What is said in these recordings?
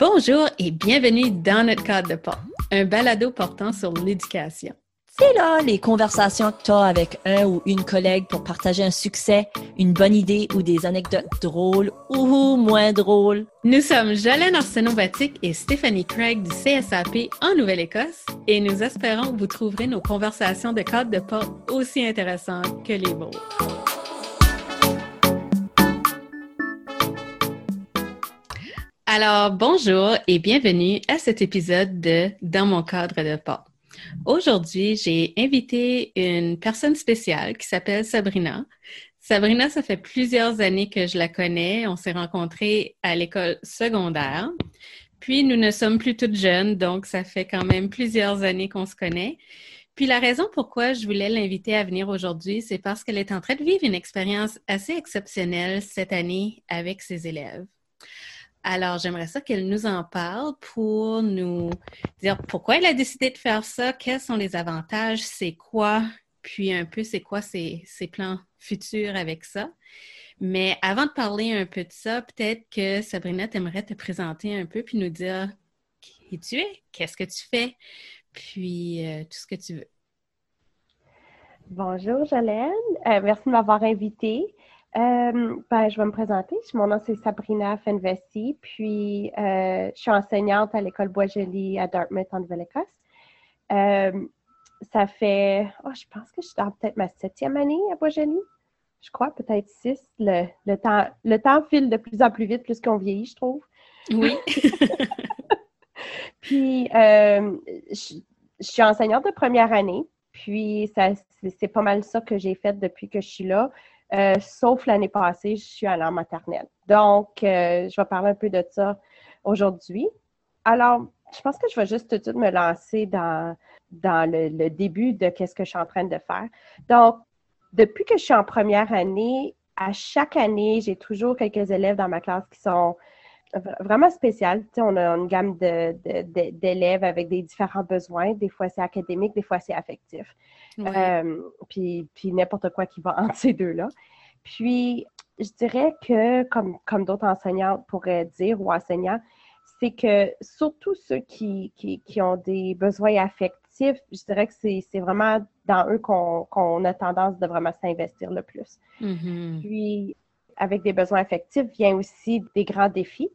Bonjour et bienvenue dans notre cadre de porte, un balado portant sur l'éducation. C'est là les conversations que tu as avec un ou une collègue pour partager un succès, une bonne idée ou des anecdotes drôles ou moins drôles. Nous sommes Jolene Arsenault-Batic et Stéphanie Craig du CSAP en Nouvelle-Écosse et nous espérons que vous trouverez nos conversations de cadre de porte aussi intéressantes que les vôtres. Alors, bonjour et bienvenue à cet épisode de Dans mon cadre de pas. Aujourd'hui, j'ai invité une personne spéciale qui s'appelle Sabrina. Sabrina, ça fait plusieurs années que je la connais. On s'est rencontrés à l'école secondaire. Puis, nous ne sommes plus toutes jeunes, donc ça fait quand même plusieurs années qu'on se connaît. Puis la raison pourquoi je voulais l'inviter à venir aujourd'hui, c'est parce qu'elle est en train de vivre une expérience assez exceptionnelle cette année avec ses élèves. Alors, j'aimerais ça qu'elle nous en parle pour nous dire pourquoi elle a décidé de faire ça, quels sont les avantages, c'est quoi, puis un peu c'est quoi ses, plans futurs avec ça. Mais avant de parler un peu de ça, peut-être que Sabrina, t'aimerais te présenter un peu puis nous dire qui tu es, qu'est-ce que tu fais, puis euh, tout ce que tu veux. Bonjour, Jolène. Euh, merci de m'avoir invitée. Euh, ben, je vais me présenter. Mon nom, c'est Sabrina Fenvesi, puis euh, je suis enseignante à l'école Bois-Joli à Dartmouth, en Nouvelle-Écosse. Euh, ça fait, oh, je pense que je suis dans peut-être ma septième année à Bois-Joli. Je crois, peut-être six. Le, le, temps, le temps file de plus en plus vite plus qu'on vieillit, je trouve. Oui. puis, je, je suis enseignante de première année. Puis, c'est pas mal ça que j'ai fait depuis que je suis là. Euh, sauf l'année passée, je suis allée en maternelle. Donc, euh, je vais parler un peu de ça aujourd'hui. Alors, je pense que je vais juste tout de suite me lancer dans, le, début de qu'est-ce que je suis en train de faire. Donc, depuis que je suis en première année, à chaque année, j'ai toujours quelques élèves dans ma classe qui sont vraiment. Tu sais, on a une gamme d'élèves avec des différents besoins. Des fois, c'est académique, des fois, c'est affectif. Euh, puis, puis n'importe quoi qui va entre ces deux-là. Puis, je dirais que, comme, comme d'autres enseignants pourraient dire ou enseignants, c'est que surtout ceux qui, qui, ont des besoins affectifs, je dirais que c'est vraiment dans eux qu'on a tendance de vraiment s'investir le plus. Mm-hmm. Puis, avec des besoins affectifs, vient aussi des grands défis.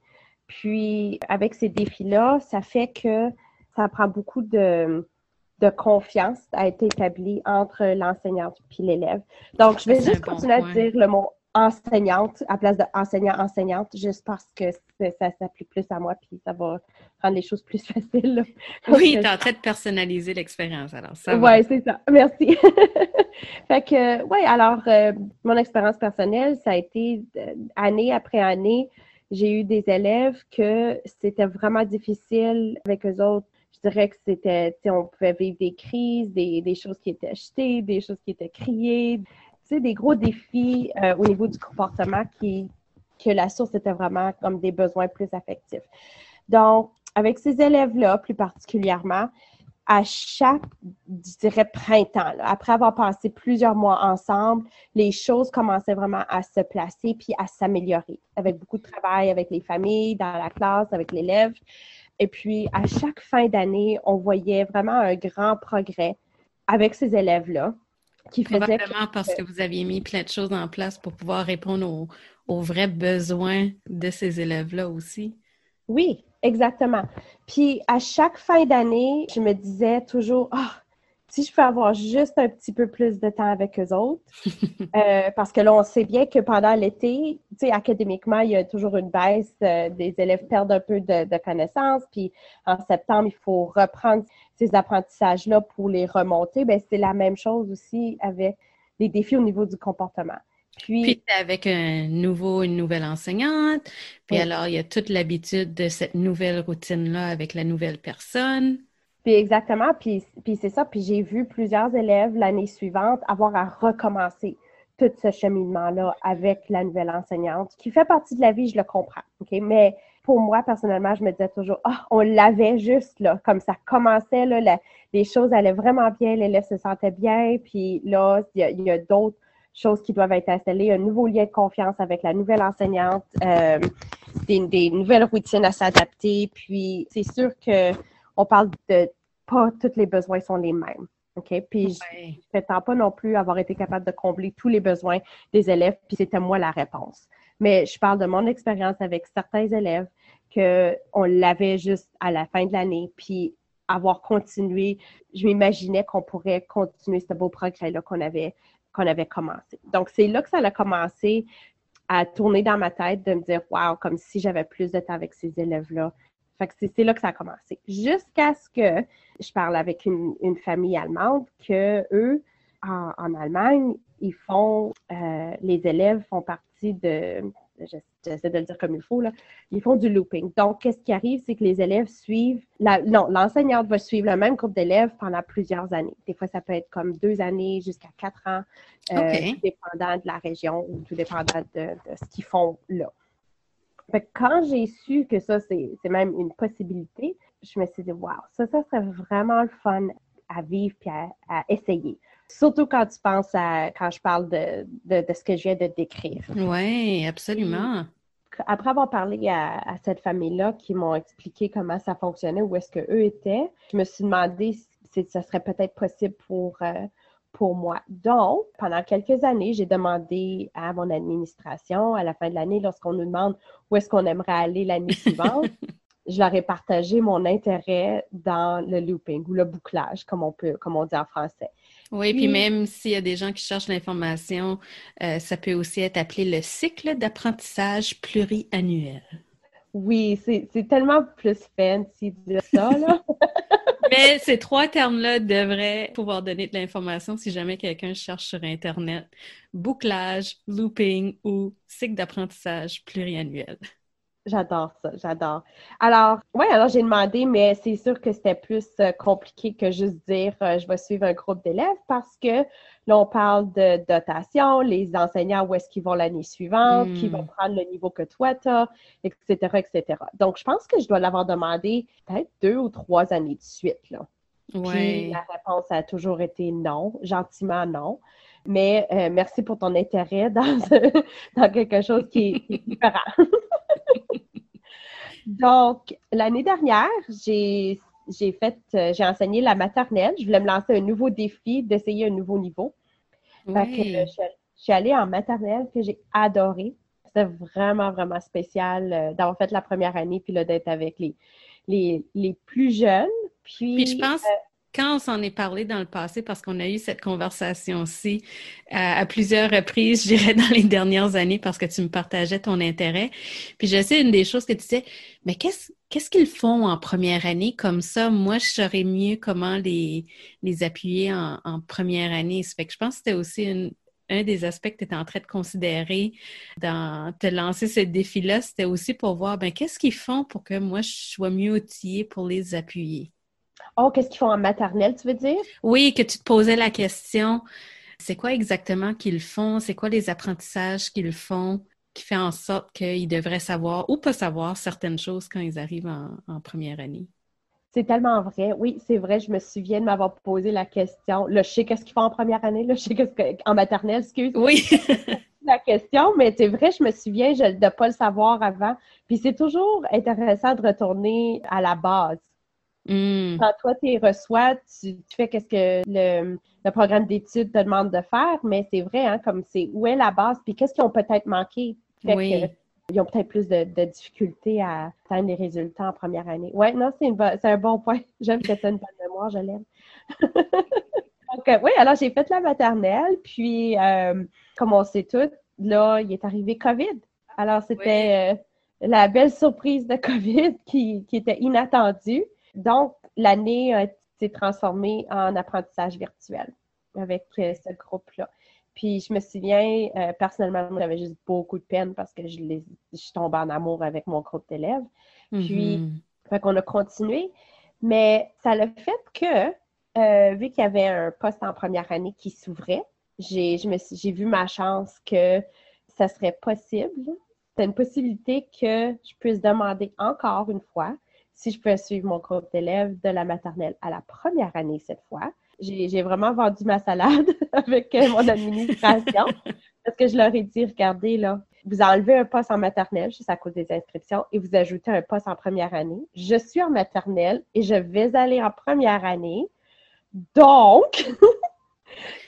Puis, avec ces défis-là, ça fait que ça prend beaucoup de, de confiance à être établie entre l'enseignante et l'élève. Donc, je vais juste continuer à dire le mot enseignante à place de enseignant-enseignante, juste parce que ça s'applique plus à moi, puis ça va rendre les choses plus faciles. Oui, tu es en train de personnaliser l'expérience, alors ça Oui, c'est ça. Merci. fait que, oui, alors, euh, mon expérience personnelle, ça a été euh, année après année, j'ai eu des élèves que c'était vraiment difficile avec eux autres je dirais que c'était, on pouvait vivre des crises, des, choses qui étaient achetées, des choses qui étaient criées, des gros défis euh, au niveau du comportement qui, que la source était vraiment comme des besoins plus affectifs. Donc, avec ces élèves-là, plus particulièrement, à chaque, je dirais, printemps, après avoir passé plusieurs mois ensemble, les choses commençaient vraiment à se placer puis à s'améliorer avec beaucoup de travail avec les familles, dans la classe, avec l'élève. Et puis, à chaque fin d'année, on voyait vraiment un grand progrès avec ces élèves-là. Qui Probablement parce que vous aviez mis plein de choses en place pour pouvoir répondre aux, vrais besoins de ces élèves-là aussi. Oui, exactement. Puis à chaque fin d'année, je me disais toujours, ah, si je peux avoir juste un petit peu plus de temps avec eux autres, euh, parce que là, on sait bien que pendant l'été, tu sais, académiquement, il y a toujours une baisse, euh, des élèves perdent un peu de, connaissances, puis en septembre, il faut reprendre ces apprentissages-là pour les remonter. Bien, c'est la même chose aussi avec les défis au niveau du comportement. Puis, puis avec un nouveau, une nouvelle enseignante, puis alors il y a toute l'habitude de cette nouvelle routine-là avec la nouvelle personne. Puis exactement, puis, puis c'est ça. Puis j'ai vu plusieurs élèves l'année suivante avoir à recommencer tout ce cheminement-là avec la nouvelle enseignante, qui fait partie de la vie, je le comprends. OK? Mais pour moi, personnellement, je me disais toujours, ah, on l'avait juste là, comme ça commençait, là, les choses allaient vraiment bien, l'élève se sentait bien, puis là, il y a, d'autres choses qui doivent être installées, un nouveau lien de confiance avec la nouvelle enseignante. Euh, des, nouvelles routines à s'adapter. Puis c'est sûr que on parle de pas tous les besoins sont les mêmes. OK? Puis je ne prétends pas non plus avoir été capable de combler tous les besoins des élèves, puis c'était moi la réponse. Mais je parle de mon expérience avec certains élèves qu'on l'avait juste à la fin de l'année, puis avoir continué, je m'imaginais qu'on pourrait continuer ce beau progrès-là qu'on avait, qu'on avait commencé. Donc, c'est là que ça a commencé à tourner dans ma tête, de me dire, wow, comme si j'avais plus de temps avec ces élèves-là. Fait que c'est là que ça a commencé. Jusqu'à ce que je parle avec une, famille allemande que eux, en, Allemagne, ils font, euh, les élèves font partie de, j'essaie de le dire comme il faut, là, ils font du looping. Donc, qu'est-ce qui arrive, c'est que les élèves suivent, la, non, l'enseignante va suivre le même groupe d'élèves pendant plusieurs années. Des fois, ça peut être comme deux années jusqu'à quatre ans, euh, tout dépendant de la région ou tout dépendant de, ce qu'ils font là. Fait quand j'ai su que ça, c'est, même une possibilité, je me suis dit, wow, ça, ça serait vraiment le fun à vivre puis à essayer. Surtout quand tu penses à, quand je parle de, ce que je viens de décrire. Oui, absolument. Après avoir parlé à, cette famille-là qui m'ont expliqué comment ça fonctionnait, où est-ce qu'eux étaient, je me suis demandé si ça serait peut-être possible pour, euh, pour moi. Donc, pendant quelques années, j'ai demandé à mon administration, à la fin de l'année, lorsqu'on nous demande où est-ce qu'on aimerait aller l'année suivante, je leur ai partagé mon intérêt dans le looping ou le bouclage, comme on peut, comme on dit en français. Oui, puis, même s'il y a des gens qui cherchent l'information, euh, ça peut aussi être appelé le cycle d'apprentissage pluriannuel. Oui, c'est tellement plus fancy de dire ça, là. Mais ces trois termes-là devraient pouvoir donner de l'information si jamais quelqu'un cherche sur Internet. Bouclage, looping ou cycle d'apprentissage pluriannuel. J'adore ça, j'adore. Alors, oui, alors j'ai demandé, mais c'est sûr que c'était plus euh, compliqué que juste dire euh, je vais suivre un groupe d'élèves parce que là, on parle de dotation, les enseignants, où est-ce qu'ils vont l'année suivante, qui vont hmm. prendre le niveau que toi tu as, etc., etc. Donc, je pense que je dois l'avoir demandé peut-être deux ou trois années de suite, là. Puis la réponse a toujours été non, gentiment non. Mais euh, merci pour ton intérêt dans, dans quelque chose qui est différent. Donc, l'année dernière, j'ai fait, euh, j'ai enseigné la maternelle. Je voulais me lancer un nouveau défi d'essayer un nouveau niveau. je, suis allée en maternelle que j'ai adoré. C'était vraiment, vraiment spécial euh, d'avoir fait la première année puis d'être avec les, les, les, plus jeunes. Puis, je pense, euh, quand on s'en est parlé dans le passé, parce qu'on a eu cette conversation-ci euh, à plusieurs reprises, je dirais dans les dernières années, parce que tu me partageais ton intérêt. Puis je sais, une des choses que tu disais, mais qu'est-ce qu'ils font en première année comme ça? Moi, je saurais mieux comment les, les appuyer en, première année. Ça fait que je pense que c'était aussi un des aspects que tu étais en train de considérer dans te lancer ce défi-là, c'était aussi pour voir, ben, qu'est-ce qu'ils font pour que moi, je sois mieux outillée pour les appuyer? Oh, qu'est-ce qu'ils font en maternelle, tu veux dire? Oui, que tu te posais la question, c'est quoi exactement qu'ils font? C'est quoi les apprentissages qu'ils font qui fait en sorte qu'ils devraient savoir ou pas savoir certaines choses quand ils arrivent en, première année? C'est tellement vrai. Oui, c'est vrai. Je me souviens de m'avoir posé la question. Là, je sais qu'est-ce qu'ils font en première année. Là, je sais qu'est-ce en maternelle, excuse. Oui. la question, mais c'est vrai, je me souviens de ne pas le savoir avant. Puis c'est toujours intéressant de retourner à la base. Hmm. Quand toi, tu reçois, tu, fais qu'est-ce que le, programme d'études te demande de faire, mais c'est vrai, hein, comme c'est où est la base, puis qu'est-ce qu'ils ont peut-être manqué. oui. ils ont peut-être plus de, difficultés à atteindre les résultats en première année. Oui, non, c'est un bon point. J'aime que tu as une bonne mémoire, je l'aime. Donc, euh, oui, alors j'ai fait la maternelle, puis euh, comme on sait tout, là, il est arrivé COVID. Alors, c'était euh, la belle surprise de COVID qui, qui était inattendue. Donc, l'année s'est transformée en apprentissage virtuel avec euh, ce groupe-là. Puis je me souviens, euh, personnellement, j'avais juste beaucoup de peine parce que je, les, je tombée en amour avec mon groupe d'élèves. Puis, mm fait qu'on a continué. Mais ça le fait que, euh, vu qu'il y avait un poste en première année qui s'ouvrait, j'ai, j'ai vu ma chance que ça serait possible. C'est une possibilité que je puisse demander encore une fois si je peux suivre mon groupe d'élèves de la maternelle à la première année cette fois. J'ai vraiment vendu ma salade avec euh, mon administration parce que je leur ai dit, regardez là, vous enlevez un poste en maternelle juste à cause des inscriptions et vous ajoutez un poste en première année. Je suis en maternelle et je vais aller en première année. Donc,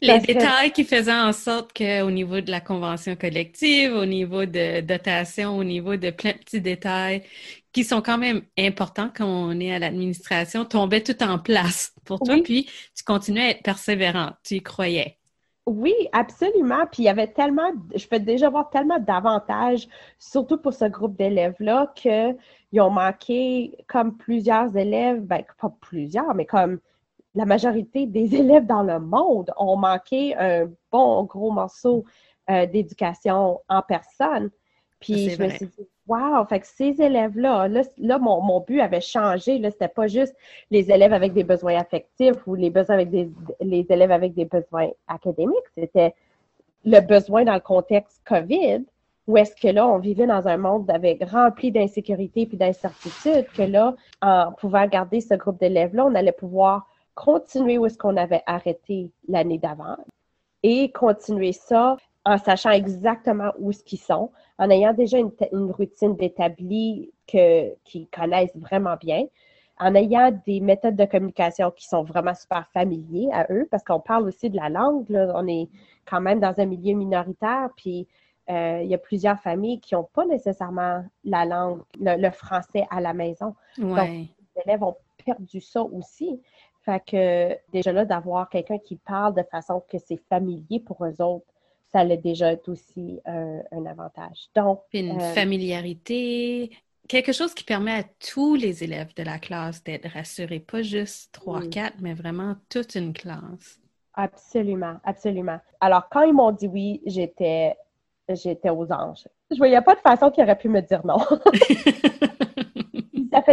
Les détails qui faisaient en sorte qu'au niveau de la convention collective, au niveau de dotation, au niveau de plein de petits détails qui sont quand même importants quand on est à l'administration, tombaient tout en place pour toi, puis tu continuais à être persévérante, tu y croyais. Oui, absolument. Puis il y avait tellement, je peux déjà voir tellement d'avantages, surtout pour ce groupe d'élèves-là, qu'ils ont manqué, comme plusieurs élèves, ben pas plusieurs, mais comme la majorité des élèves dans le monde ont manqué un bon gros morceau euh, d'éducation en personne. Puis je me suis dit, wow, fait que ces élèves-là, là, mon, but avait changé. Là, c'était pas juste les élèves avec des besoins affectifs ou les besoins avec des les élèves avec des besoins académiques. C'était le besoin dans le contexte COVID, où est-ce que là, on vivait dans un monde avec rempli d'insécurité puis d'incertitude, que là, en pouvant garder ce groupe d'élèves-là, on allait pouvoir continuer où est-ce qu'on avait arrêté l'année d'avant et continuer ça en sachant exactement où ce qu'ils sont, en ayant déjà une, routine d'établi qu'ils connaissent vraiment bien, en ayant des méthodes de communication qui sont vraiment super familiers à eux, parce qu'on parle aussi de la langue, on est quand même dans un milieu minoritaire, puis euh, il y a plusieurs familles qui n'ont pas nécessairement la langue, le, français à la maison. Donc, les élèves ont perdu ça aussi. Fait que déjà là, d'avoir quelqu'un qui parle de façon que c'est familier pour eux autres, ça allait déjà être aussi un, avantage. Donc, une euh, familiarité, quelque chose qui permet à tous les élèves de la classe d'être rassurés, pas juste trois, quatre, mais vraiment toute une classe. Absolument, absolument. Alors, quand ils m'ont dit oui, j'étais j'étais aux anges. Je voyais pas de façon qu'ils auraient pu me dire non.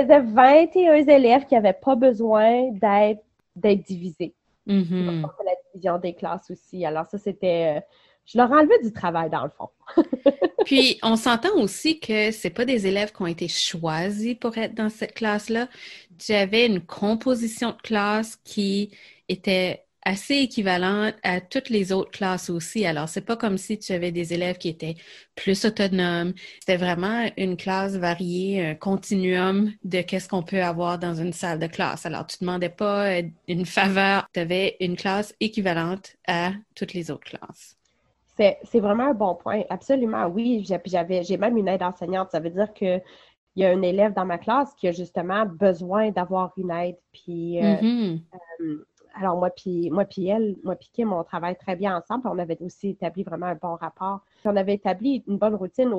faisait 21 élèves qui n'avaient pas besoin d'être d'être divisés. Mm-hmm. la division des classes aussi. Alors ça, c'était... Euh, je leur enlevais du travail, dans le fond. Puis, on s'entend aussi que c'est pas des élèves qui ont été choisis pour être dans cette classe-là. Tu avais une composition de classe qui était assez équivalente à toutes les autres classes aussi. Alors, c'est pas comme si tu avais des élèves qui étaient plus autonomes. C'était vraiment une classe variée, un continuum de qu'est-ce qu'on peut avoir dans une salle de classe. Alors, tu demandais pas une faveur, tu avais une classe équivalente à toutes les autres classes. C'est vraiment un bon point. Absolument, oui. J'avais, j'ai même une aide enseignante. Ça veut dire que il y a un élève dans ma classe qui a justement besoin d'avoir une aide. Puis, euh, mm-hmm. euh, alors moi puis moi puis elle, moi puis Kim, on travaille très bien ensemble. On avait aussi établi vraiment un bon rapport. on avait établi une bonne routine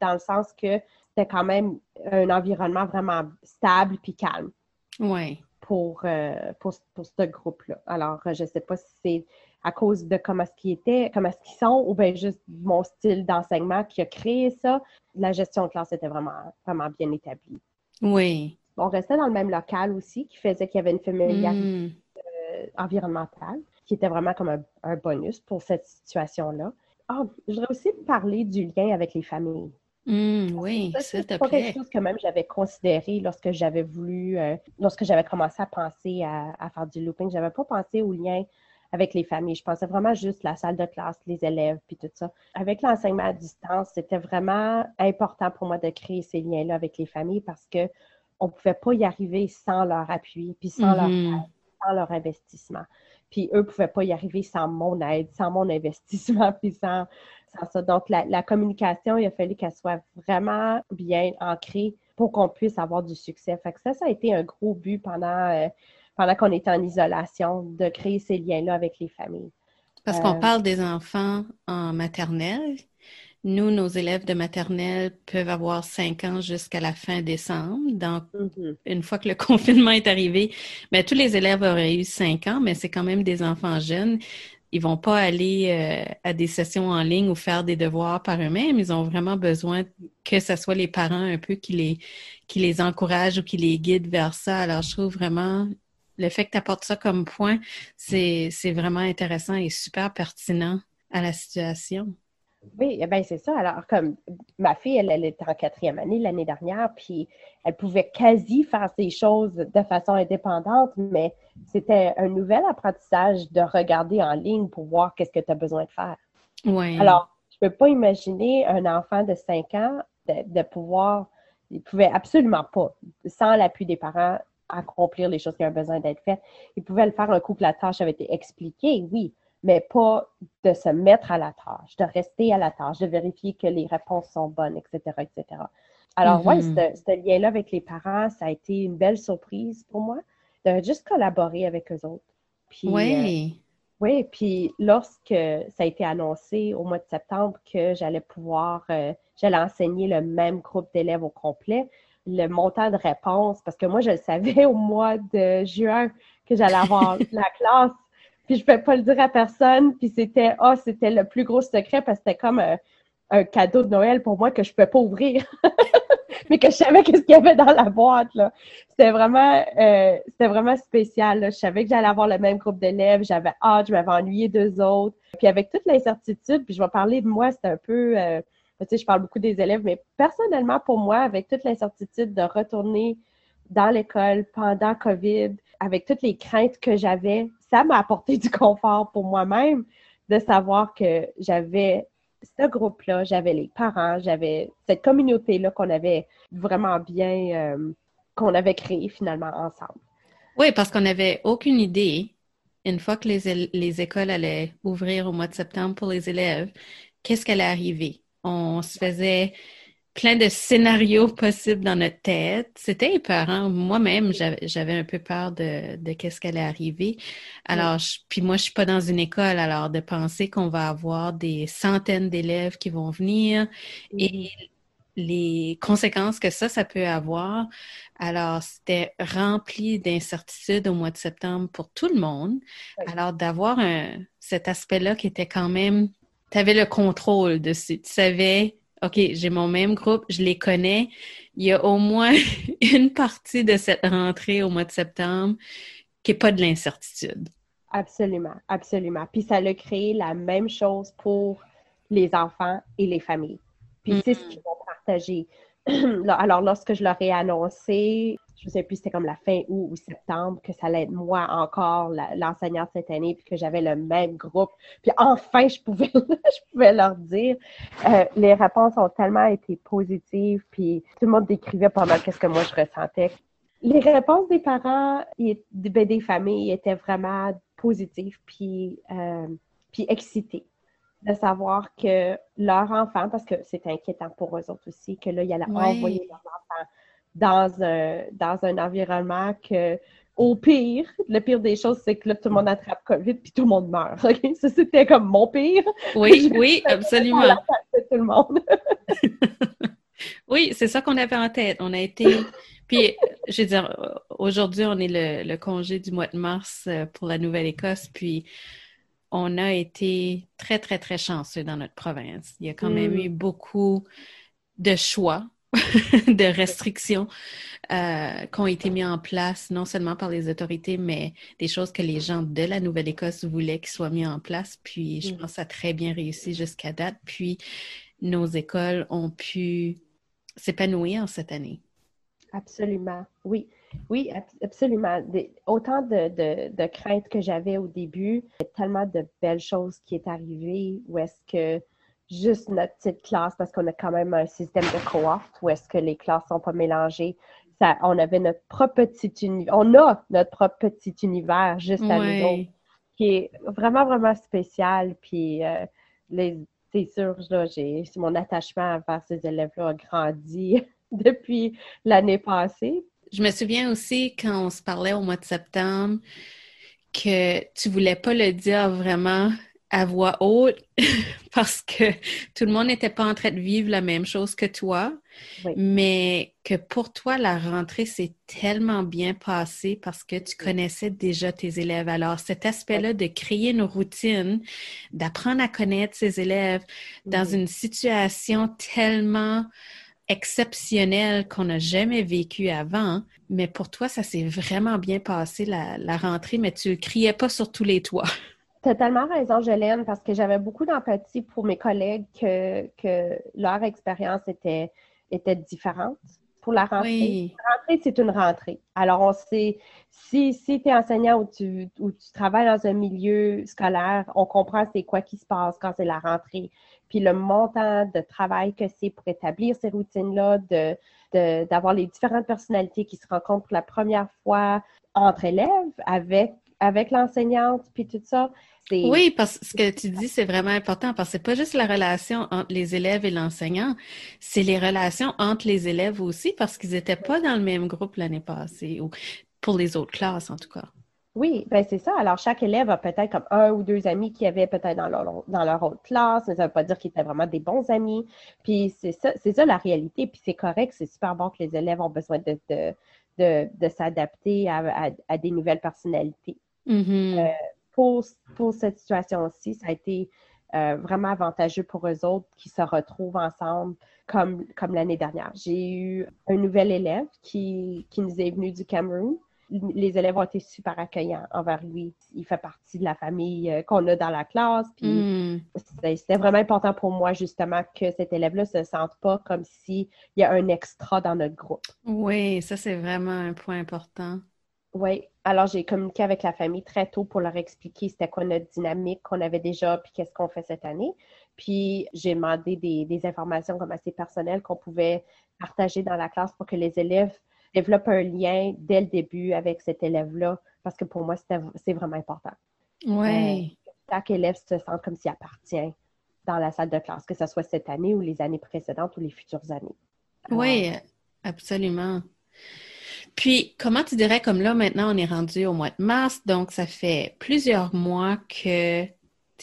dans le sens que c'était quand même un environnement vraiment stable puis calme. Oui. Pour, euh, pour, ce groupe-là. Alors, je ne sais pas si c'est à cause de comment ce qu'ils étaient, comment ce qu'ils sont, ou bien juste mon style d'enseignement qui a créé ça. La gestion de classe était vraiment, vraiment bien établie. Oui. On restait dans le même local aussi, qui faisait qu'il y avait une familiarité. Hmm. Euh, environnementale, qui était vraiment comme un, bonus pour cette situation-là. Ah, je voudrais aussi parler du lien avec les familles. Mmh, oui, c'est pas quelque chose que même j'avais considéré lorsque j'avais voulu, euh, lorsque j'avais commencé à penser à, faire du looping. J'avais pas pensé au lien avec les familles. Je pensais vraiment juste la salle de classe, les élèves, puis tout ça. Avec l'enseignement à distance, c'était vraiment important pour moi de créer ces liens-là avec les familles parce que on pouvait pas y arriver sans leur appui, puis sans leur mmh. aide sans leur investissement. Puis eux ne pouvaient pas y arriver sans mon aide, sans mon investissement, puis sans, ça. Donc, la, communication, il a fallu qu'elle soit vraiment bien ancrée pour qu'on puisse avoir du succès. Fait que ça, ça a été un gros but pendant, euh, pendant qu'on était en isolation, de créer ces liens-là avec les familles. Parce qu'on euh, parle des enfants en maternelle nous, nos élèves de maternelle peuvent avoir cinq ans jusqu'à la fin décembre. Donc, mm-hmm. une fois que le confinement est arrivé, mais ben, tous les élèves auraient eu cinq ans, mais c'est quand même des enfants jeunes. Ils vont pas aller euh, à des sessions en ligne ou faire des devoirs par eux-mêmes. Ils ont vraiment besoin que ce soit les parents un peu qui les, qui les encouragent ou qui les guident vers ça. Alors, je trouve vraiment le fait que tu apportes ça comme point, c'est vraiment intéressant et super pertinent à la situation. Oui, eh bien, c'est ça. Alors, comme ma fille, elle, elle était en quatrième année l'année dernière, puis elle pouvait quasi faire ses choses de façon indépendante, mais c'était un nouvel apprentissage de regarder en ligne pour voir qu'est-ce que tu as besoin de faire. Oui. Alors, je Je peux pas imaginer un enfant de 5 ans de, pouvoir, il pouvait absolument pas, sans l'appui des parents, accomplir les choses qui ont besoin d'être faites. Il pouvait le faire un coup que la tâche avait été expliquée, oui, mais pas de se mettre à la tâche, de rester à la tâche, de vérifier que les réponses sont bonnes, etc., etc. Alors, oui, mm-hmm. ce, lien-là avec les parents, ça a été une belle surprise pour moi, de juste collaborer avec eux autres. oui. Euh, oui, puis lorsque ça a été annoncé au mois de septembre que j'allais pouvoir, euh, j'allais enseigner le même groupe d'élèves au complet, le montant de réponse, parce que moi, je le savais au mois de juin que j'allais avoir la classe, puis je ne pouvais pas le dire à personne, puis c'était, oh, c'était le plus gros secret parce que c'était comme un, un, cadeau de Noël pour moi que je ne pouvais pas ouvrir. mais que je savais qu'est-ce qu'il y avait dans la boîte. Là. C'était vraiment, euh, c'était vraiment spécial. Je savais que j'allais avoir le même groupe d'élèves. J'avais hâte, je m'avais ennuyé d'eux autres. Puis avec toute l'incertitude, puis je vais parler de moi, c'est un peu, euh, tu sais, je parle beaucoup des élèves, mais personnellement pour moi, avec toute l'incertitude de retourner dans l'école pendant COVID, avec toutes les craintes que j'avais, ça m'a apporté du confort pour moi-même de savoir que j'avais ce groupe-là, j'avais les parents, j'avais cette communauté-là qu'on avait vraiment bien, euh, qu'on avait créée finalement ensemble. Oui, parce qu'on n'avait aucune idée, une fois que les, les, écoles allaient ouvrir au mois de septembre pour les élèves, qu'est-ce qu'elle allait arriver? On se faisait plein de scénarios possibles dans notre tête. C'était épeurant. Moi-même, j'avais un peu peur de, de qu'est-ce qu'elle allait arriver. Alors, puis moi, je suis pas dans une école, alors de penser qu'on va avoir des centaines d'élèves qui vont venir et les conséquences que ça, ça peut avoir. Alors, c'était rempli d'incertitudes au mois de septembre pour tout le monde. Alors, d'avoir cet aspect-là qui était quand même, tu avais le contrôle dessus. Tu savais OK, j'ai mon même groupe, je les connais. Il y a au moins une partie de cette rentrée au mois de septembre qui n'est pas de l'incertitude. Absolument, absolument. Puis ça a créé la même chose pour les enfants et les familles. Puis c'est ce mm-hmm. qu'ils vont partager. Alors, lorsque je leur ai annoncé, je ne sais plus, c'était comme la fin août ou septembre, que ça allait être moi encore l'enseignante cette année, puis que j'avais le même groupe. Puis enfin, je pouvais, je pouvais leur dire. Euh, les réponses ont tellement été positives, puis tout le monde décrivait pas mal qu'est-ce que moi je ressentais. Les réponses des parents et ben, des familles étaient vraiment positives, puis, euh, puis excitées de savoir que leur enfant, parce que c'est inquiétant pour eux autres aussi, que là, il allait envoyer leur enfant dans un, dans un environnement que, au pire, le pire des choses, c'est que là, tout le monde attrape COVID puis tout le monde meurt. Ça, c'était comme mon pire. Oui, oui, absolument. tout le monde. oui, c'est ça qu'on avait en tête. On a été. Puis, je veux dire, aujourd'hui, on est le, le congé du mois de mars euh, pour la Nouvelle-Écosse. Puis, on a été très, très, très chanceux dans notre province. Il y a quand même mm. eu beaucoup de choix, de restrictions euh, qui ont été mis en place, non seulement par les autorités, mais des choses que les gens de la Nouvelle-Écosse voulaient qu'ils soient mis en place. Puis, je mm. pense que ça a très bien réussi jusqu'à date. Puis, nos écoles ont pu s'épanouir cette année. Absolument, oui. Oui, absolument. autant de, craintes que j'avais au début, il y a tellement de belles choses qui est arrivées où est-ce que juste notre petite classe, parce qu'on a quand même un système de cohorte où est-ce que les classes sont pas mélangées, ça, on avait notre propre petit univers, on a notre propre petit univers juste à nous qui est vraiment, vraiment spécial. Puis, euh, c'est sûr, là, j'ai, mon attachement envers ces élèves-là a grandi depuis l'année passée. Je me souviens aussi quand on se parlait au mois de septembre que tu voulais pas le dire vraiment à voix haute parce que tout le monde n'était pas en train de vivre la même chose que toi, mais que pour toi, la rentrée s'est tellement bien passée parce que tu connaissais déjà tes élèves. Alors, cet aspect-là de créer une routine, d'apprendre à connaître ses élèves dans une situation tellement exceptionnel qu'on n'a jamais vécu avant, mais pour toi, ça s'est vraiment bien passé la, rentrée, mais tu ne criais pas sur tous les toits. Tellement raison, Jolene, parce que j'avais beaucoup d'empathie pour mes collègues que, que leur expérience était, était différente. pour la rentrée. La rentrée, c'est une rentrée. Alors, on sait, si, si tu es enseignant ou tu, ou tu travailles dans un milieu scolaire, on comprend c'est quoi qui se passe quand c'est la rentrée. Puis le montant de travail que c'est pour établir ces routines-là, de, d'avoir les différentes personnalités qui se rencontrent pour la première fois entre élèves avec, avec l'enseignante, puis tout ça. Oui, parce que ce que tu dis, c'est vraiment important parce que c'est pas juste la relation entre les élèves et l'enseignant, c'est les relations entre les élèves aussi parce qu'ils n'étaient pas dans le même groupe l'année passée ou pour les autres classes en tout cas. Oui, ben c'est ça. Alors, chaque élève a peut-être comme un ou deux amis qui avaient peut-être dans leur, dans leur autre classe, mais ça ne veut pas dire qu'ils étaient vraiment des bons amis. Puis c'est ça, c'est ça la réalité. Puis c'est correct, c'est super bon que les élèves ont besoin de, de, s'adapter à, des nouvelles personnalités. Mm-hmm. Euh, pour, pour cette situation-ci, ça a été euh, vraiment avantageux pour eux autres qui se retrouvent ensemble comme, comme l'année dernière. J'ai eu un nouvel élève qui, qui nous est venu du Cameroun les élèves ont été super accueillants envers lui. Il fait partie de la famille euh, qu'on a dans la classe. Puis hmm. c'était vraiment important pour moi, justement, que cet élève-là ne se sente pas comme s'il y a un extra dans notre groupe. Oui, ça, c'est vraiment un point important. Oui. Alors, j'ai communiqué avec la famille très tôt pour leur expliquer c'était quoi notre dynamique qu'on avait déjà, puis qu'est-ce qu'on fait cette année. Puis, j'ai demandé des, des informations comme assez personnelles qu'on pouvait partager dans la classe pour que les élèves développe un lien dès le début avec cet élève-là, parce que pour moi, c'est vraiment important. Oui. Euh, chaque élève se sent comme s'il appartient dans la salle de classe, que ce soit cette année ou les années précédentes ou les futures années. oui, absolument. Puis, comment tu dirais, comme là, maintenant, on est rendu au mois de mars, donc ça fait plusieurs mois que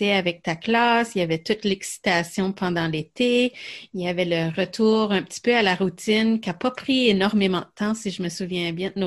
avec ta classe, il y avait toute l'excitation pendant l'été, il y avait le retour un petit peu à la routine qui n'a pas pris énormément de temps, si je me souviens bien de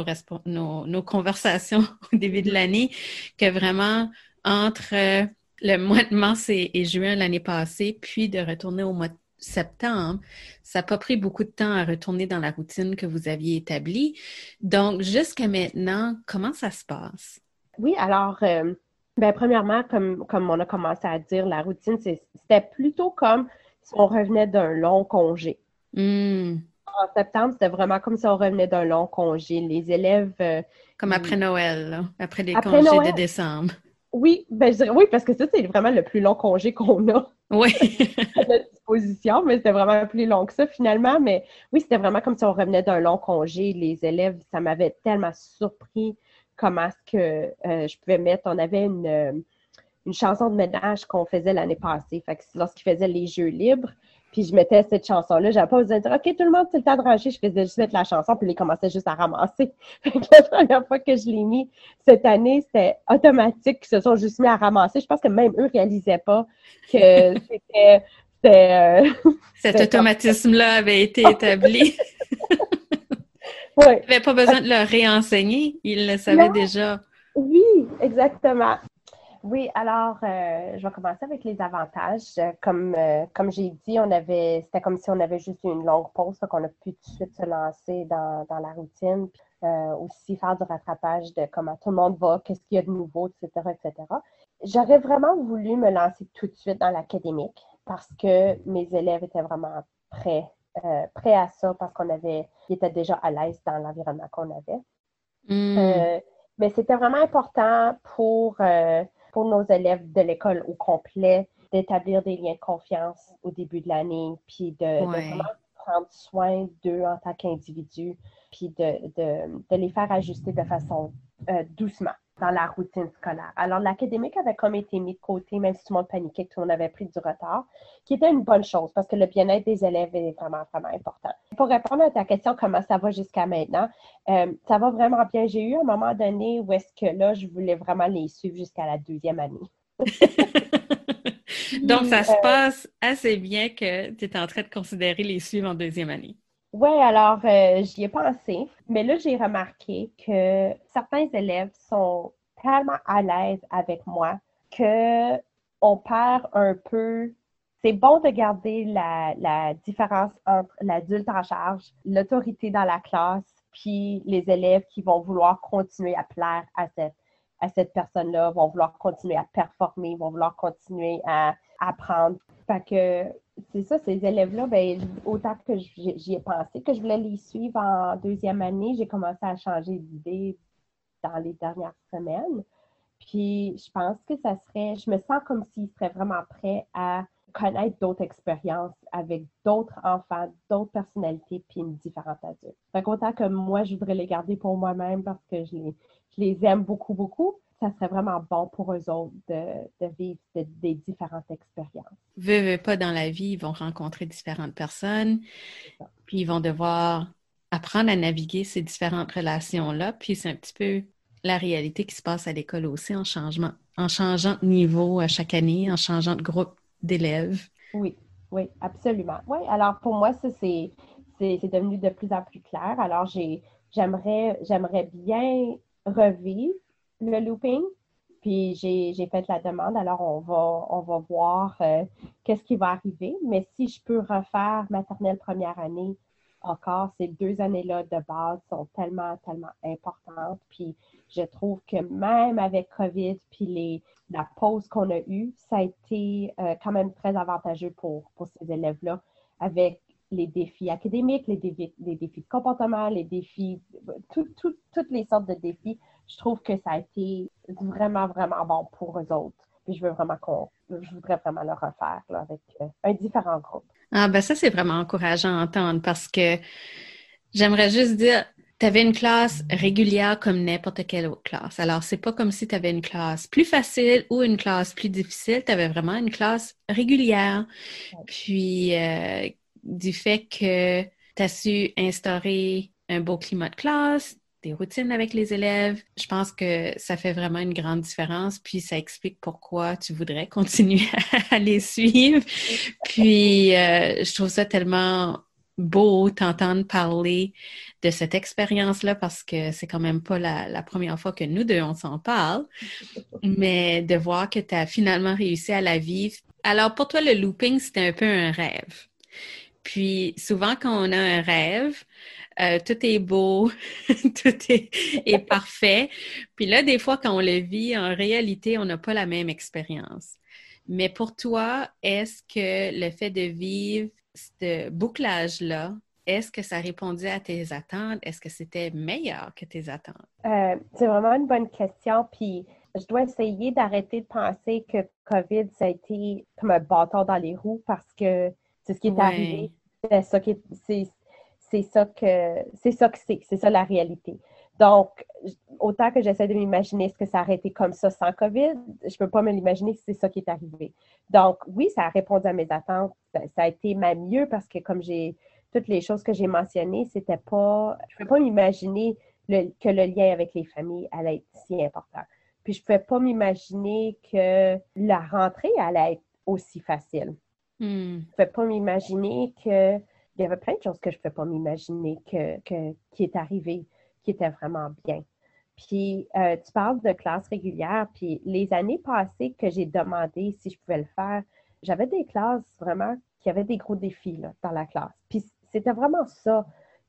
nos, conversations au début de l'année, que vraiment entre euh, le mois de mars et, juin l'année passée, puis de retourner au mois de septembre, ça n'a pas pris beaucoup de temps à retourner dans la routine que vous aviez établie. Donc, jusqu'à maintenant, comment ça se passe? Oui, alors, euh, Bien, premièrement, comme, comme on a commencé à dire, la routine, c'était plutôt comme si on revenait d'un long congé. Hmm. En septembre, c'était vraiment comme si on revenait d'un long congé. Les élèves. Euh, comme après Noël, après les congés de décembre. Oui, ben, je dirais oui, parce que ça, c'est vraiment le plus long congé qu'on a. Oui. disposition, mais c'était vraiment plus long que ça finalement. Mais oui, c'était vraiment comme si on revenait d'un long congé. Les élèves, ça m'avait tellement surpris comment est-ce que euh, je pouvais mettre. On avait une, euh, une chanson de ménage qu'on faisait l'année passée. Fait que lorsqu'ils faisaient les jeux libres, puis je mettais cette chanson-là, j'avais pas besoin de dire OK, tout le monde, c'est le temps de ranger. Je faisais juste mettre la chanson, puis ils commençaient juste à ramasser. la première fois que je l'ai mis cette année, c'était automatique qu'ils se sont juste mis à ramasser. Je pense que même eux réalisaient pas que c'était. Euh, Cet automatisme-là avait été établi. Ouais. Tu n'avais pas besoin de le réenseigner, il le savait déjà. Oui, exactement. Oui, alors euh, je vais commencer avec les avantages. Comme, euh, comme j'ai dit, on avait c'était comme si on avait juste une longue pause, qu'on a pu tout de suite se lancer dans, la routine, euh, aussi faire du rattrapage de comment tout le monde va, qu'est-ce qu'il y a de nouveau, etc., etc. J'aurais vraiment voulu me lancer tout de suite dans l'académique parce que mes élèves étaient vraiment prêts euh, prêt à ça parce qu'on avait, ils étaient déjà à l'aise dans l'environnement qu'on avait. Hmm. Euh, mais c'était vraiment important pour, euh, pour nos élèves de l'école au complet d'établir des liens de confiance au début de l'année, puis de, vraiment prendre soin d'eux en tant qu'individus, puis de, de, de, les faire ajuster de façon doucement dans la routine scolaire. Alors, l'académique avait comme été mis de côté, même si tout le monde paniquait, que tout le monde avait pris du retard, qui était une bonne chose parce que le bien-être des élèves est vraiment, vraiment important. Pour répondre à ta question, comment ça va jusqu'à maintenant, euh, ça va vraiment bien. J'ai eu un moment donné où est-ce que là, je voulais vraiment les suivre jusqu'à la deuxième année. Donc, ça se euh, passe assez bien que tu es en train de considérer les suivre en deuxième année. Oui, alors euh, j'y ai pensé, mais là j'ai remarqué que certains élèves sont tellement à l'aise avec moi que on perd un peu. C'est bon de garder la, la différence entre l'adulte en charge, l'autorité dans la classe, puis les élèves qui vont vouloir continuer à plaire à cette, à cette personne-là, vont vouloir continuer à performer, vont vouloir continuer à, apprendre. Fait que c'est ça, ces élèves-là, ben, autant que j'y ai pensé que je voulais les suivre en deuxième année, j'ai commencé à changer d'idée dans les dernières semaines. Puis je pense que ça serait, je me sens comme s'ils seraient vraiment prêts à connaître d'autres expériences avec d'autres enfants, d'autres personnalités, puis une différente adulte. Fait qu'autant que moi, je voudrais les garder pour moi-même parce que je les, je les aime beaucoup, beaucoup, ça serait vraiment bon pour eux autres de, vivre des différentes expériences. Veux, pas dans la vie, ils vont rencontrer différentes personnes, puis ils vont devoir apprendre à naviguer ces différentes relations-là, puis c'est un petit peu la réalité qui se passe à l'école aussi en changement, en changeant de niveau à chaque année, en changeant de groupe d'élèves. Oui, oui, absolument. Oui, alors pour moi, ça, c'est, c'est, devenu de plus en plus clair. Alors, j'ai, j'aimerais, j'aimerais bien revivre le looping. Puis j'ai, fait la demande, alors on va, on va voir euh, qu'est-ce qui va arriver. Mais si je peux refaire maternelle première année encore, ces deux années-là de base sont tellement, tellement importantes. Puis je trouve que même avec COVID, puis les, la pause qu'on a eue, ça a été euh, quand même très avantageux pour, pour ces élèves-là, avec les défis académiques, les défis, les défis de comportement, les défis, toutes les sortes de défis. Je trouve que ça a été vraiment, vraiment bon pour eux autres. Puis je veux vraiment qu'on, je voudrais vraiment le refaire avec euh, un différent groupe. Ah ben ça, c'est vraiment encourageant à entendre parce que j'aimerais juste dire, tu avais une classe régulière comme n'importe quelle autre classe. Alors, c'est pas comme si tu avais une classe plus facile ou une classe plus difficile. Tu avais vraiment une classe régulière. Puis, euh, du fait que tu as su instaurer un beau climat de classe, des routines avec les élèves, je pense que ça fait vraiment une grande différence. Puis, ça explique pourquoi tu voudrais continuer à les suivre. Puis, euh, je trouve ça tellement beau t'entendre parler de cette expérience-là parce que c'est quand même pas la, première fois que nous deux, on s'en parle, mais de voir que tu as finalement réussi à la vivre. Alors, pour toi, le looping, c'était un peu un rêve. Puis, souvent, quand on a un rêve, euh, tout est beau, tout est, est, parfait. Puis là, des fois, quand on le vit, en réalité, on n'a pas la même expérience. Mais pour toi, est-ce que le fait de vivre ce bouclage-là, est-ce que ça répondait à tes attentes? Est-ce que c'était meilleur que tes attentes? Euh, c'est vraiment une bonne question. Puis je dois essayer d'arrêter de penser que COVID, ça a été comme un bâton dans les roues parce que c'est ce qui est arrivé. C'est ça, qui c'est, ça que c'est ça que c'est. C'est ça la réalité. Donc, autant que j'essaie de m'imaginer ce que ça aurait été comme ça sans COVID, je ne peux pas me l'imaginer si c'est ça qui est arrivé. Donc, oui, ça a répondu à mes attentes. Ça, a été ma mieux parce que comme j'ai toutes les choses que j'ai mentionnées, c'était pas. Je ne peux pas m'imaginer que le lien avec les familles allait être si important. Puis je ne pouvais pas m'imaginer que la rentrée allait être aussi facile. Hmm. Je ne pouvais pas m'imaginer que il y avait plein de choses que je ne pouvais pas m'imaginer que, qui est arrivé qui était vraiment bien. Puis, euh, tu parles de classe régulière, puis les années passées que j'ai demandé si je pouvais le faire, j'avais des classes vraiment qui avaient des gros défis là, dans la classe. Puis, c'était vraiment ça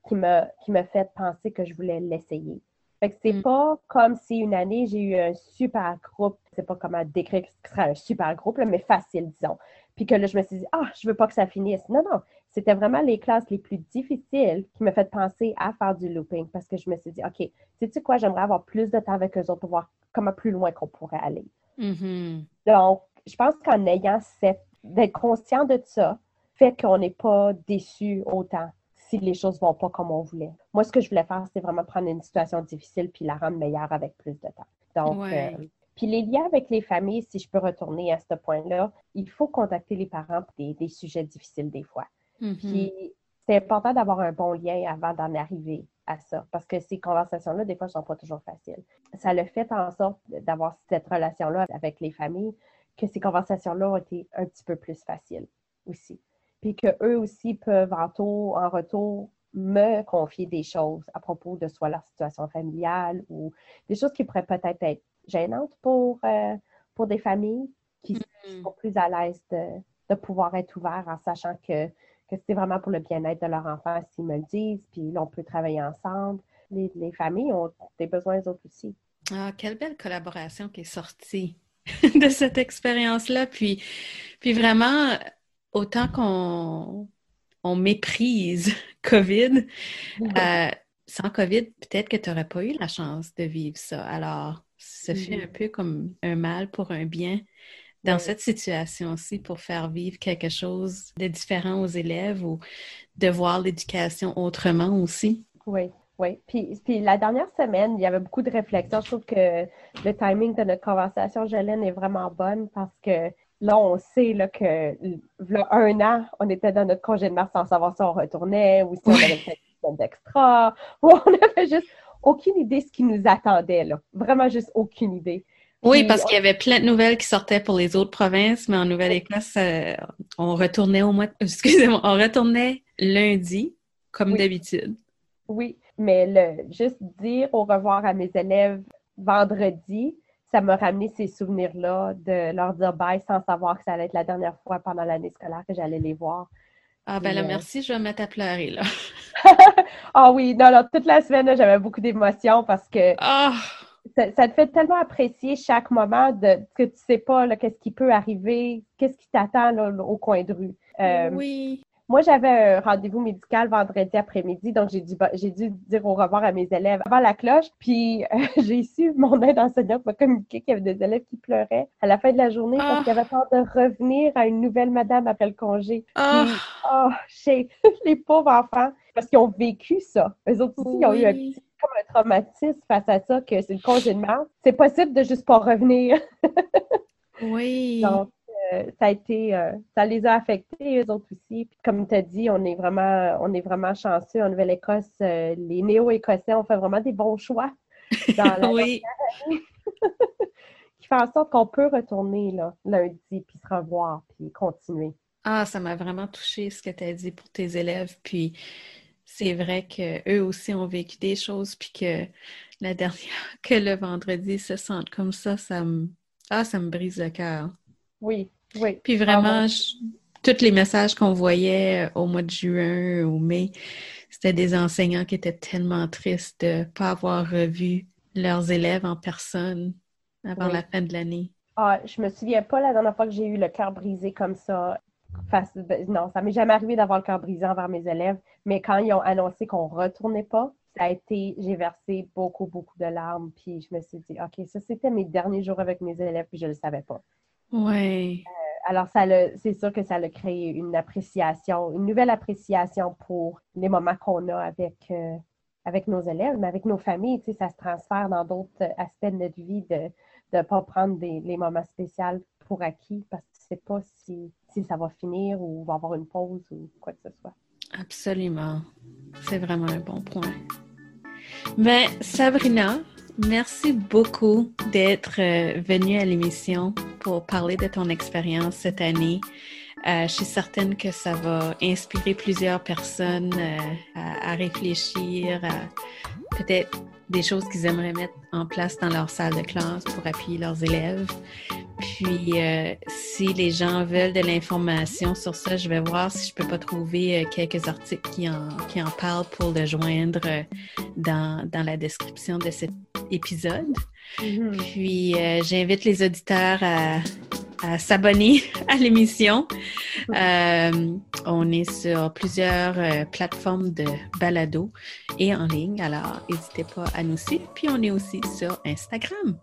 qui me, qui me fait penser que je voulais l'essayer. Fait que c'est mm. pas comme si une année, j'ai eu un super groupe, c'est pas comment décrire que ce serait un super groupe, mais facile, disons. Puis que là, je me suis dit, ah, je veux pas que ça finisse. Non, non, c'était vraiment les classes les plus difficiles qui me fait penser à faire du looping parce que je me suis dit, OK, sais-tu quoi, j'aimerais avoir plus de temps avec eux autres pour voir comment plus loin qu'on pourrait aller. Mm-hmm. Donc, je pense qu'en ayant cette, d'être conscient de ça, fait qu'on n'est pas déçu autant si les choses ne vont pas comme on voulait. Moi, ce que je voulais faire, c'est vraiment prendre une situation difficile puis la rendre meilleure avec plus de temps. Donc, euh, puis les liens avec les familles, si je peux retourner à ce point-là, il faut contacter les parents pour des sujets difficiles des fois. Puis mm-hmm. c'est important d'avoir un bon lien avant d'en arriver à ça, parce que ces conversations-là, des fois, ne sont pas toujours faciles. Ça le fait en sorte d'avoir cette relation-là avec les familles, que ces conversations-là ont été un petit peu plus faciles aussi. Puis qu'eux aussi peuvent en, en retour me confier des choses à propos de soit leur situation familiale ou des choses qui pourraient peut-être être gênantes pour, euh, pour des familles qui mm-hmm. sont plus à l'aise de, de pouvoir être ouverts en sachant que que c'est vraiment pour le bien-être de leur enfant s'ils me le disent, puis là, on peut travailler ensemble. Les, familles ont des besoins eux autres aussi. Ah, quelle belle collaboration qui est sortie de cette expérience-là. Puis, puis vraiment, autant qu'on on méprise COVID, euh, sans COVID, peut-être que tu n'aurais pas eu la chance de vivre ça. Alors, ça fait un peu comme un mal pour un bien dans cette situation aussi pour faire vivre quelque chose de différent aux élèves ou de voir l'éducation autrement aussi? Oui, oui. Puis, puis, la dernière semaine, il y avait beaucoup de réflexions. Je trouve que le timing de notre conversation, Jolene, est vraiment bonne parce que là, on sait là, que là, un an, on était dans notre congé de mars sans savoir si on retournait ou si on avait fait une semaine d'extra. on n'avait juste aucune idée de ce qui nous attendait. Là. Vraiment juste aucune idée. Oui, parce qu'il y avait plein de nouvelles qui sortaient pour les autres provinces, mais en Nouvelle-Écosse, euh, on retournait au mois, excusez-moi, on retournait lundi, comme d'habitude. Oui, mais le juste dire au revoir à mes élèves vendredi, ça m'a ramené ces souvenirs-là de leur dire bye sans savoir que ça allait être la dernière fois pendant l'année scolaire que j'allais les voir. Ah ben là, euh, merci, je vais me mettre à pleurer là. ah oui, non, non, toute la semaine, j'avais beaucoup d'émotions parce que ah! Ça, te fait tellement apprécier chaque moment de que tu sais pas qu'est-ce qui peut arriver, qu'est-ce qui t'attend au coin de rue. Euh, oui. Moi, j'avais un rendez-vous médical vendredi après-midi, donc j'ai dû, j'ai dû dire au revoir à mes élèves avant la cloche. Puis euh, j'ai su, mon aide enseignante m'a communiqué qu'il y avait des élèves qui pleuraient à la fin de la journée parce ah. qu'ils avaient peur de revenir à une nouvelle madame après le congé. Ah. oh, les pauvres enfants, parce qu'ils ont vécu ça. Eux autres aussi, ils ont eu un petit comme un traumatisme face à ça, que c'est le congé de mars. C'est possible de juste pas revenir. oui. Euh, ça a été, euh, ça les a affectés, eux autres aussi. comme tu as dit, on est vraiment, on est vraiment chanceux. En Nouvelle-Écosse, euh, les néo-écossais ont fait vraiment des bons choix dans la oui. qui fait en sorte qu'on peut retourner là, lundi, puis se revoir, puis continuer. Ah, ça m'a vraiment touché ce que tu as dit pour tes élèves. Puis c'est vrai qu'eux aussi ont vécu des choses, puis que la dernière, que le vendredi se sentent comme ça, ça me, ah, ça me brise le cœur. Oui, oui. Puis vraiment, tous les messages qu'on voyait euh, au mois de juin ou mai, c'était des enseignants qui étaient tellement tristes de ne pas avoir revu leurs élèves en personne avant la fin de l'année. Ah, je me souviens pas la dernière fois que j'ai eu le cœur brisé comme ça. Ben, non, ça m'est jamais arrivé d'avoir le cœur brisé envers mes élèves, mais quand ils ont annoncé qu'on retournait pas, ça a été, j'ai versé beaucoup, beaucoup de larmes, puis je me suis dit, OK, ça c'était mes derniers jours avec mes élèves, puis je le savais pas. Oui. Euh, alors, ça c'est sûr que ça a créé une appréciation, une nouvelle appréciation pour les moments qu'on a avec, euh, avec nos élèves, mais avec nos familles, tu sais, ça se transfère dans d'autres aspects de notre vie de ne pas prendre des, les moments spéciaux pour acquis parce que tu ne sais pas si, si ça va finir ou va avoir une pause ou quoi que ce soit. Absolument. C'est vraiment un bon point. Mais Sabrina, Merci beaucoup d'être euh, venue à l'émission pour parler de ton expérience cette année. Euh, je suis certaine que ça va inspirer plusieurs personnes euh, à, réfléchir à peut-être des choses qu'ils aimeraient mettre en place dans leur salle de classe pour appuyer leurs élèves. Puis, si les gens veulent de l'information sur ça, je vais voir si je peux pas trouver quelques articles qui en, qui en parlent pour le joindre dans, dans la description de cette épisode. Mm-hmm. Puis euh, j'invite les auditeurs à, s'abonner à l'émission. Euh, on est sur plusieurs euh, plateformes de balado et en ligne, alors n'hésitez pas à nous suivre. Puis on est aussi sur Instagram.